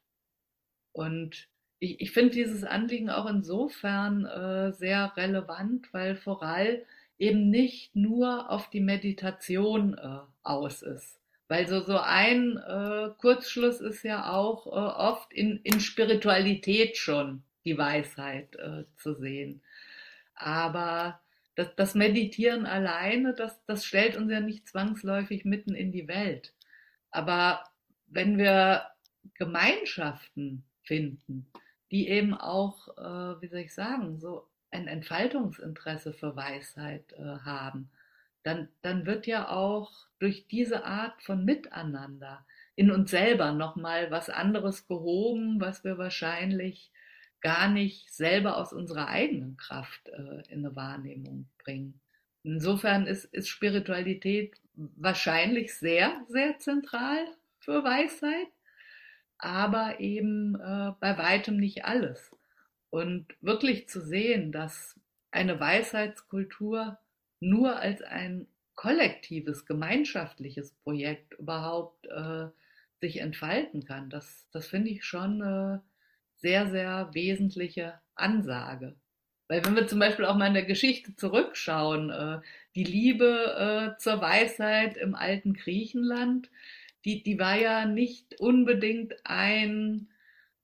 Und ich, ich finde dieses Anliegen auch insofern äh, sehr relevant, weil Foral eben nicht nur auf die Meditation äh, aus ist. Weil so, so ein äh, Kurzschluss ist ja auch äh, oft in, in Spiritualität schon die Weisheit äh, zu sehen. Aber das, das Meditieren alleine, das, das stellt uns ja nicht zwangsläufig mitten in die Welt. Aber wenn wir Gemeinschaften finden, die eben auch, äh, wie soll ich sagen, so ein Entfaltungsinteresse für Weisheit äh, haben, dann, dann wird ja auch durch diese Art von Miteinander in uns selber nochmal was anderes gehoben, was wir wahrscheinlich gar nicht selber aus unserer eigenen Kraft äh, in eine Wahrnehmung bringen. Insofern ist, ist Spiritualität wahrscheinlich sehr, sehr zentral für Weisheit aber eben äh, bei weitem nicht alles. Und wirklich zu sehen, dass eine Weisheitskultur nur als ein kollektives, gemeinschaftliches Projekt überhaupt äh, sich entfalten kann, das, das finde ich schon eine sehr, sehr wesentliche Ansage. Weil wenn wir zum Beispiel auch mal in der Geschichte zurückschauen, äh, die Liebe äh, zur Weisheit im alten Griechenland, die, die war ja nicht unbedingt ein,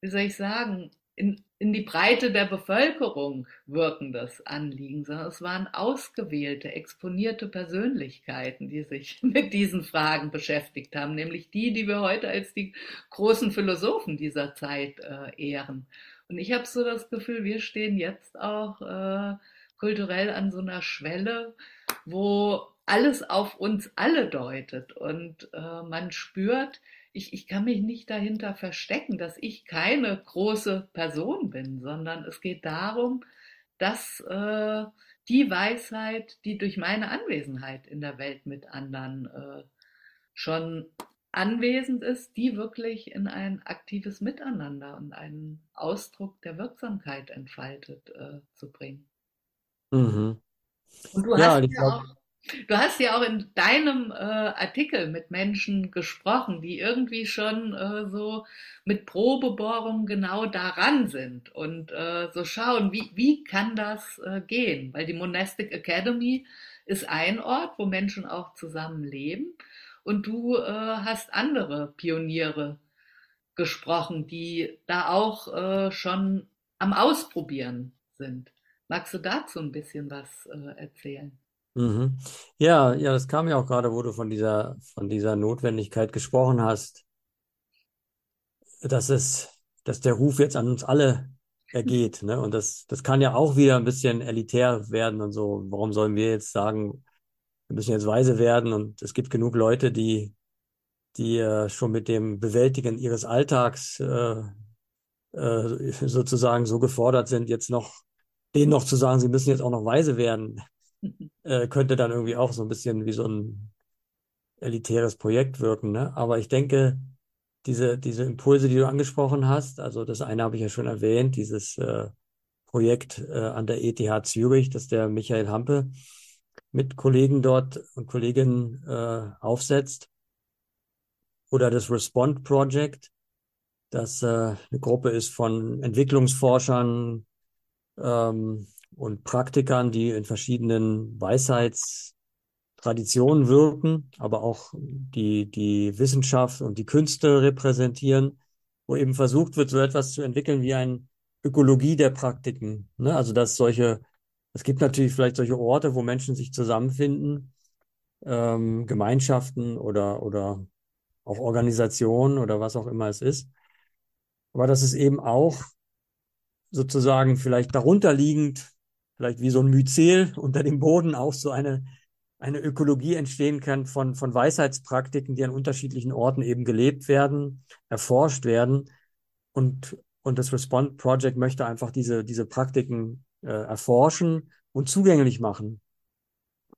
wie soll ich sagen, in, in die Breite der Bevölkerung wirkendes Anliegen, sondern es waren ausgewählte, exponierte Persönlichkeiten, die sich mit diesen Fragen beschäftigt haben, nämlich die, die wir heute als die großen Philosophen dieser Zeit äh, ehren. Und ich habe so das Gefühl, wir stehen jetzt auch äh, kulturell an so einer Schwelle, wo alles auf uns alle deutet und äh, man spürt, ich, ich kann mich nicht dahinter verstecken, dass ich keine große Person bin, sondern es geht darum, dass äh, die Weisheit, die durch meine Anwesenheit in der Welt mit anderen äh, schon anwesend ist, die wirklich in ein aktives Miteinander und einen Ausdruck der Wirksamkeit entfaltet äh, zu bringen. Mhm. Und du Ja, hast ja auch Du hast ja auch in deinem äh, Artikel mit Menschen gesprochen, die irgendwie schon äh, so mit Probebohrungen genau daran sind und äh, so schauen, wie, wie kann das äh, gehen? Weil die Monastic Academy ist ein Ort, wo Menschen auch zusammenleben und du äh, hast andere Pioniere gesprochen, die da auch äh, schon am Ausprobieren sind. Magst du dazu ein bisschen was äh, erzählen? mhm. Ja, ja, das kam ja auch gerade, wo du von dieser, von dieser Notwendigkeit gesprochen hast, dass es, dass der Ruf jetzt an uns alle ergeht, ne? Und das, das kann ja auch wieder ein bisschen elitär werden und so. Warum sollen wir jetzt sagen, wir müssen jetzt weise werden und es gibt genug Leute, die, die äh, schon mit dem Bewältigen ihres Alltags äh, äh, sozusagen so gefordert sind, jetzt noch denen noch zu sagen, sie müssen jetzt auch noch weise werden, äh, könnte dann irgendwie auch so ein bisschen wie so ein elitäres Projekt wirken, ne? Aber ich denke, diese, diese Impulse, die du angesprochen hast, also das eine habe ich ja schon erwähnt, dieses äh, Projekt äh, an der ETH Zürich, das der Michael Hampe mit Kollegen dort und Kolleginnen äh, aufsetzt, oder das Respond Project, das äh, eine Gruppe ist von Entwicklungsforschern ähm, und Praktikern, die in verschiedenen Weisheitstraditionen wirken, aber auch die, die Wissenschaft und die Künste repräsentieren, wo eben versucht wird, so etwas zu entwickeln wie eine Ökologie der Praktiken. Ne? Also dass solche, es gibt natürlich vielleicht solche Orte, wo Menschen sich zusammenfinden ähm, Gemeinschaften oder, oder auch Organisationen oder was auch immer es ist. Aber dass es eben auch sozusagen vielleicht darunter liegend, vielleicht wie so ein Myzel unter dem Boden auch so eine, eine Ökologie entstehen kann von, von Weisheitspraktiken, die an unterschiedlichen Orten eben gelebt werden, erforscht werden. Und, und das Respond Project möchte einfach diese, diese Praktiken äh, erforschen und zugänglich machen.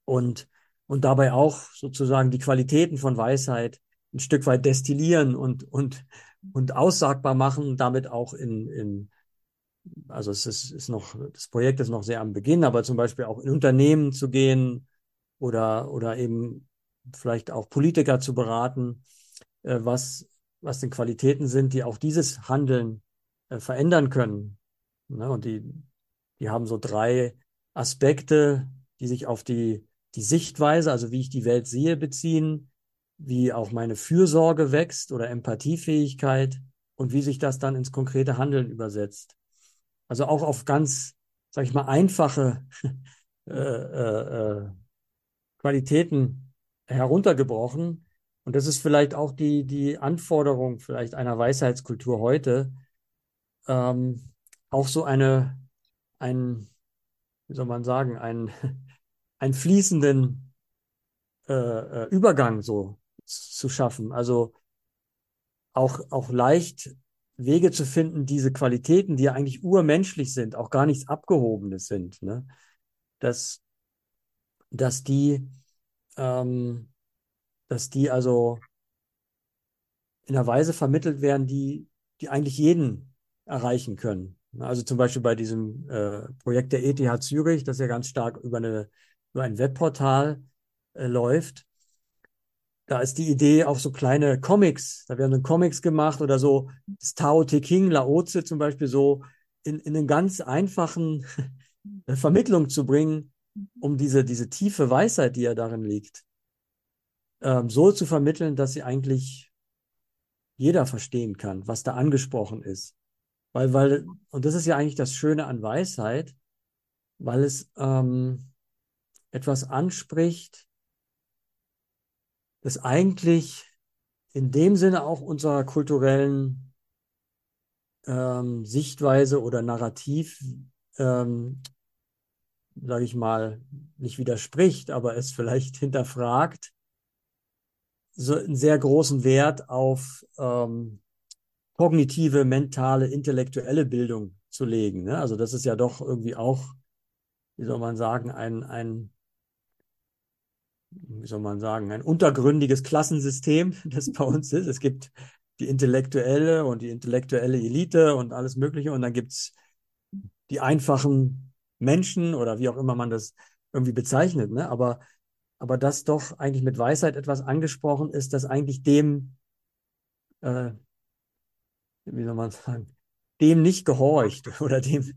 Und, und dabei auch sozusagen die Qualitäten von Weisheit ein Stück weit destillieren und, und, und aussagbar machen, damit auch in, in also es ist, ist noch, das Projekt ist noch sehr am Beginn, aber zum Beispiel auch in Unternehmen zu gehen oder, oder eben vielleicht auch Politiker zu beraten, äh, was, was denn Qualitäten sind, die auch dieses Handeln äh, verändern können. Ne? Und die, die haben so drei Aspekte, die sich auf die, die Sichtweise, also wie ich die Welt sehe, beziehen, wie auch meine Fürsorge wächst oder Empathiefähigkeit und wie sich das dann ins konkrete Handeln übersetzt. Also auch auf ganz, sag ich mal, einfache äh, äh, äh, Qualitäten heruntergebrochen. Und das ist vielleicht auch die, die Anforderung vielleicht einer Weisheitskultur heute, ähm, auch so eine, ein, wie soll man sagen, ein, einen fließenden äh, äh, Übergang so zu schaffen. Also auch, auch leicht Wege zu finden, diese Qualitäten, die ja eigentlich urmenschlich sind, auch gar nichts Abgehobenes sind, ne? dass, dass die, ähm, dass die also in einer Weise vermittelt werden, die, die eigentlich jeden erreichen können. Also zum Beispiel bei diesem äh, Projekt der ETH Zürich, das ja ganz stark über, eine, über ein Webportal äh, läuft da ist die Idee auch so kleine Comics, da werden dann Comics gemacht oder so das Tao Te King, Laozi zum Beispiel so in, in einen ganz einfachen Vermittlung zu bringen, um diese, diese tiefe Weisheit, die ja darin liegt, ähm, so zu vermitteln, dass sie eigentlich jeder verstehen kann, was da angesprochen ist. Weil, weil, und das ist ja eigentlich das Schöne an Weisheit, weil es ähm, etwas anspricht, das eigentlich in dem Sinne auch unserer kulturellen ähm, Sichtweise oder Narrativ, ähm, sage ich mal, nicht widerspricht, aber es vielleicht hinterfragt, so einen sehr großen Wert auf ähm, kognitive, mentale, intellektuelle Bildung zu legen. Ne? Also das ist ja doch irgendwie auch, wie soll man sagen, ein, ein wie soll man sagen, ein untergründiges Klassensystem, das bei uns ist. Es gibt die intellektuelle und die intellektuelle Elite und alles Mögliche. Und dann gibt's die einfachen Menschen oder wie auch immer man das irgendwie bezeichnet. Ne? Aber, aber dass doch eigentlich mit Weisheit etwas angesprochen ist, das eigentlich dem, äh, wie soll man sagen, dem nicht gehorcht oder dem,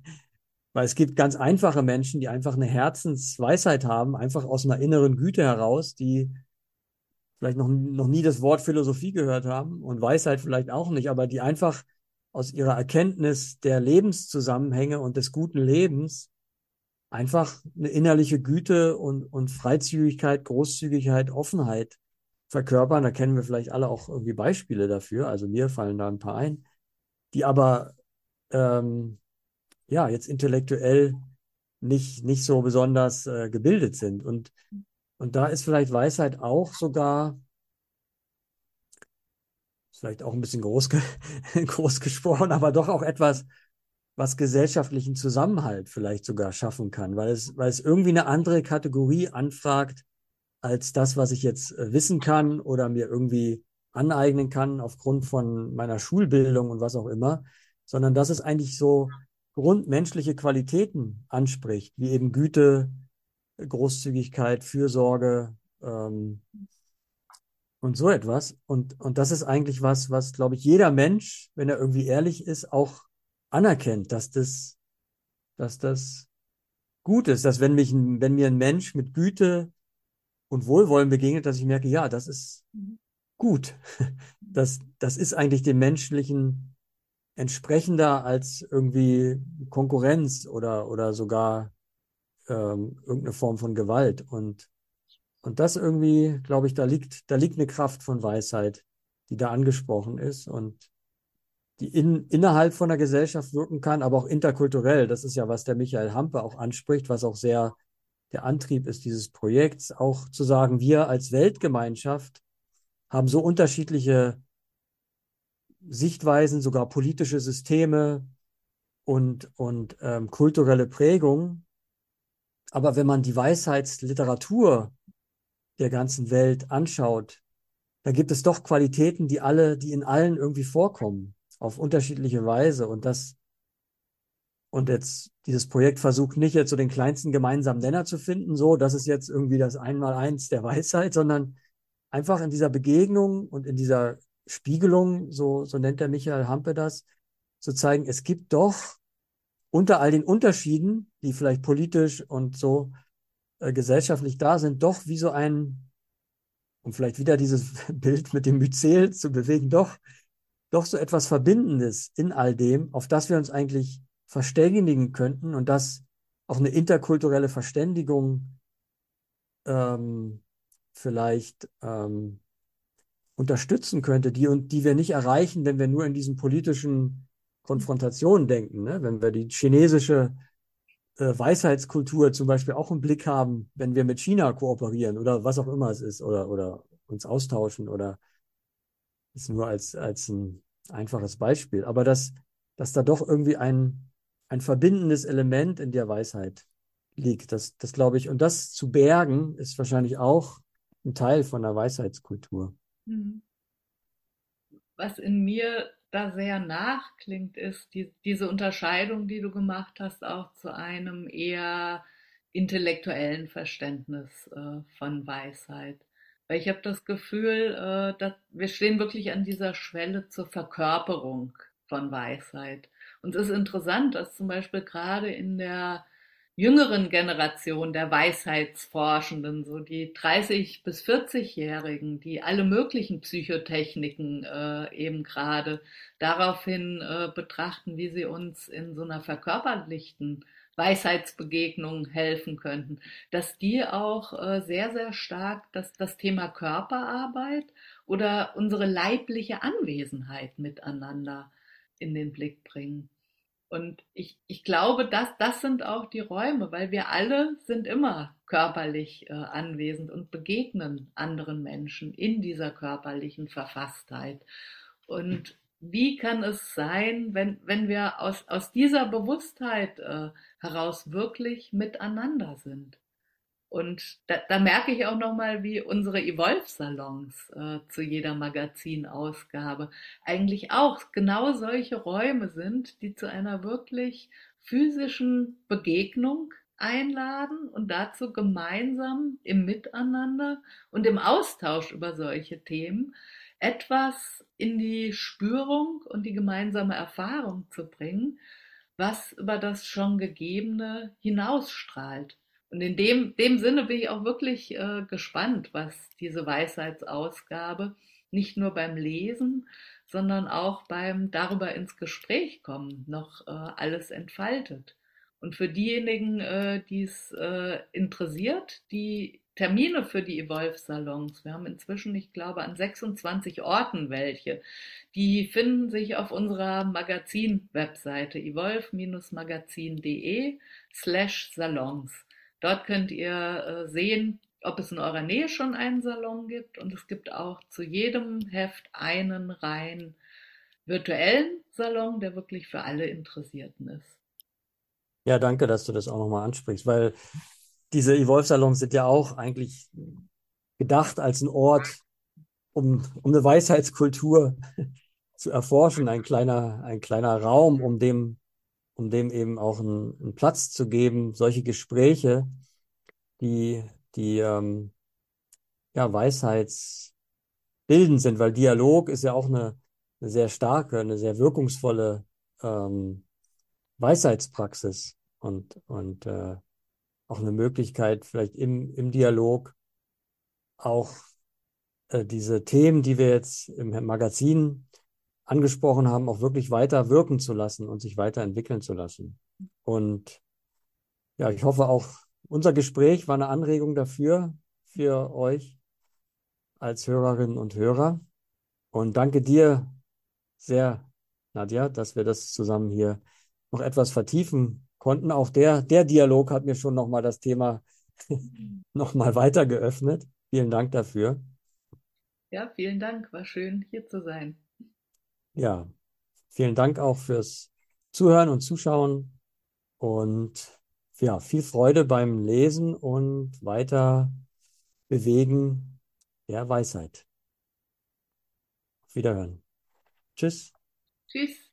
weil es gibt ganz einfache Menschen, die einfach eine Herzensweisheit haben, einfach aus einer inneren Güte heraus, die vielleicht noch, noch nie das Wort Philosophie gehört haben und Weisheit vielleicht auch nicht, aber die einfach aus ihrer Erkenntnis der Lebenszusammenhänge und des guten Lebens einfach eine innerliche Güte und, und Freizügigkeit, Großzügigkeit, Offenheit verkörpern. Da kennen wir vielleicht alle auch irgendwie Beispiele dafür. Also mir fallen da ein paar ein, die aber ähm, ja, jetzt intellektuell nicht, nicht so besonders äh, gebildet sind. Und, und da ist vielleicht Weisheit auch sogar, vielleicht auch ein bisschen groß, groß gesprochen, aber doch auch etwas, was gesellschaftlichen Zusammenhalt vielleicht sogar schaffen kann, weil es, weil es irgendwie eine andere Kategorie anfragt als das, was ich jetzt äh, wissen kann oder mir irgendwie aneignen kann aufgrund von meiner Schulbildung und was auch immer, sondern das ist eigentlich so grundmenschliche Qualitäten anspricht, wie eben Güte, Großzügigkeit, Fürsorge ähm, und so etwas. Und, und das ist eigentlich was, was, glaube ich, jeder Mensch, wenn er irgendwie ehrlich ist, auch anerkennt, dass das, dass das gut ist, dass wenn mich, wenn mir ein Mensch mit Güte und Wohlwollen begegnet, dass ich merke, ja, das ist gut. Das, das ist eigentlich dem menschlichen entsprechender als irgendwie Konkurrenz oder, oder sogar ähm, irgendeine Form von Gewalt. Und, und das irgendwie, glaube ich, da liegt, da liegt eine Kraft von Weisheit, die da angesprochen ist und die in, innerhalb von der Gesellschaft wirken kann, aber auch interkulturell. Das ist ja, was der Michael Hampe auch anspricht, was auch sehr der Antrieb ist dieses Projekts, auch zu sagen, wir als Weltgemeinschaft haben so unterschiedliche Sichtweisen, sogar politische Systeme und, und ähm, kulturelle Prägungen. Aber wenn man die Weisheitsliteratur der ganzen Welt anschaut, da gibt es doch Qualitäten, die alle, die in allen irgendwie vorkommen, auf unterschiedliche Weise. Und das, und jetzt, dieses Projekt versucht nicht jetzt so den kleinsten gemeinsamen Nenner zu finden, so, das ist jetzt irgendwie das Einmaleins der Weisheit, sondern einfach in dieser Begegnung und in dieser Spiegelung, so, so nennt der Michael Hampe das, zu zeigen, es gibt doch unter all den Unterschieden, die vielleicht politisch und so äh, gesellschaftlich da sind, doch wie so ein, um vielleicht wieder dieses Bild mit dem Myzel zu bewegen, doch, doch so etwas Verbindendes in all dem, auf das wir uns eigentlich verständigen könnten und das auch eine interkulturelle Verständigung ähm, vielleicht ähm, unterstützen könnte, die und die wir nicht erreichen, wenn wir nur in diesen politischen Konfrontationen denken. Ne? Wenn wir die chinesische äh, Weisheitskultur zum Beispiel auch im Blick haben, wenn wir mit China kooperieren oder was auch immer es ist oder, oder uns austauschen oder ist nur als, als ein einfaches Beispiel. Aber dass, dass da doch irgendwie ein, ein verbindendes Element in der Weisheit liegt. Das, das glaube ich. Und das zu bergen ist wahrscheinlich auch ein Teil von der Weisheitskultur. Mhm. Was in mir da sehr nachklingt, ist die, diese Unterscheidung, die du gemacht hast, auch zu einem eher intellektuellen Verständnis äh, von Weisheit. Weil ich habe das Gefühl, äh, dass wir stehen wirklich an dieser Schwelle zur Verkörperung von Weisheit. Und es ist interessant, dass zum Beispiel gerade in der jüngeren Generation der Weisheitsforschenden, so die 30 bis 40-Jährigen, die alle möglichen Psychotechniken äh, eben gerade daraufhin äh, betrachten, wie sie uns in so einer verkörperlichten Weisheitsbegegnung helfen könnten, dass die auch äh, sehr, sehr stark das, das Thema Körperarbeit oder unsere leibliche Anwesenheit miteinander in den Blick bringen. Und ich, ich glaube, dass das sind auch die Räume, weil wir alle sind immer körperlich äh, anwesend und begegnen anderen Menschen in dieser körperlichen Verfasstheit. Und wie kann es sein, wenn, wenn wir aus, aus dieser Bewusstheit äh, heraus wirklich miteinander sind? Und da, da merke ich auch nochmal, wie unsere Evolve-Salons äh, zu jeder Magazinausgabe eigentlich auch genau solche Räume sind, die zu einer wirklich physischen Begegnung einladen und dazu gemeinsam im Miteinander und im Austausch über solche Themen etwas in die Spürung und die gemeinsame Erfahrung zu bringen, was über das schon Gegebene hinausstrahlt. Und in dem, dem Sinne bin ich auch wirklich äh, gespannt, was diese Weisheitsausgabe nicht nur beim Lesen, sondern auch beim darüber ins Gespräch kommen noch äh, alles entfaltet. Und für diejenigen, äh, die es äh, interessiert, die Termine für die Evolve-Salons, wir haben inzwischen, ich glaube, an 26 Orten welche, die finden sich auf unserer Magazin-Webseite evolve-magazin.de slash Salons. Dort könnt ihr äh, sehen, ob es in eurer Nähe schon einen Salon gibt und es gibt auch zu jedem Heft einen rein virtuellen Salon, der wirklich für alle Interessierten ist. Ja, danke, dass du das auch nochmal ansprichst, weil diese Evolve-Salons sind ja auch eigentlich gedacht als ein Ort, um, um eine Weisheitskultur zu erforschen, ein kleiner, ein kleiner Raum, um dem um dem eben auch einen, einen Platz zu geben, solche Gespräche, die, die ähm, ja, weisheitsbildend sind, weil Dialog ist ja auch eine, eine sehr starke, eine sehr wirkungsvolle ähm, Weisheitspraxis und, und äh, auch eine Möglichkeit, vielleicht im, im Dialog auch äh, diese Themen, die wir jetzt im Magazin angesprochen haben, auch wirklich weiter wirken zu lassen und sich weiterentwickeln zu lassen. Und ja, ich hoffe auch, unser Gespräch war eine Anregung dafür, für euch als Hörerinnen und Hörer. Und danke dir sehr, Nadja, dass wir das zusammen hier noch etwas vertiefen konnten. Auch der, der Dialog hat mir schon nochmal das Thema nochmal weiter geöffnet. Vielen Dank dafür. Ja, vielen Dank. War schön, hier zu sein. Ja, vielen Dank auch fürs Zuhören und Zuschauen und ja, viel Freude beim Lesen und weiter bewegen der Weisheit. Auf Wiederhören. Tschüss. Tschüss.